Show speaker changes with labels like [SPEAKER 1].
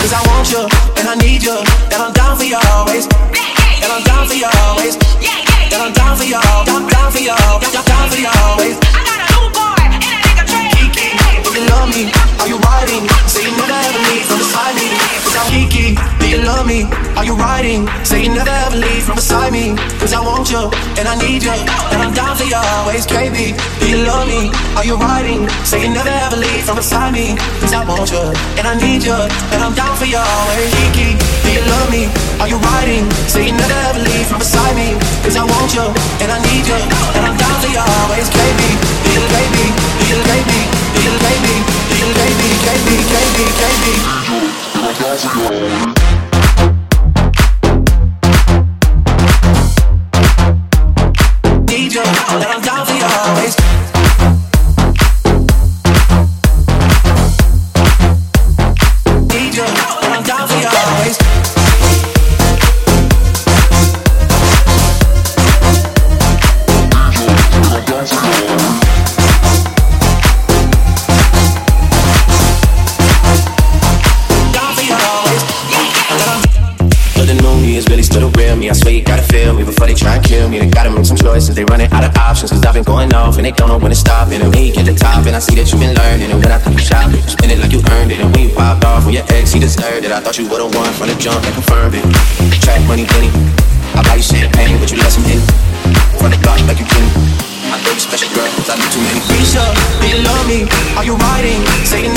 [SPEAKER 1] Cause I want you, and I need you, and I'm down for you always. And I'm down for you always. And I'm down for you, down, down for you, down, down for you always. Love me? Are you riding? Say you never ever leave from beside me. Cause I want you, and I need you, and I'm down for you always. Kiki, do you love me? Are you riding? Say you never ever leave from beside me. Cause I want you, and I need you, and I'm down for you always. Kiki, do you love me? Are you riding? Say you never ever leave from beside me. Cause I want you, and I need you, and I'm down for you always. Kiki, do you Kiki, do you Kiki, do you Kiki, do you Kiki. Need you, and I'm down for you always. Need you, and I'm down for you always.
[SPEAKER 2] I swear you gotta before they try and kill me. They gotta make some choices. They running out of options. Cause I've been going off and they don't know when to stop. And when you get the top, and I see that you've been learning. And when I think you shot, you spend it like you earned it. And we popped off with your ex, he deserved it. I thought you would've won from the jump and confirmed it. Track money, penny. I buy you champagne, but you let some hit. From the block like you kidding. I know you special girl, cause I do too many.
[SPEAKER 1] Risha, do you love me? Are you riding? Say you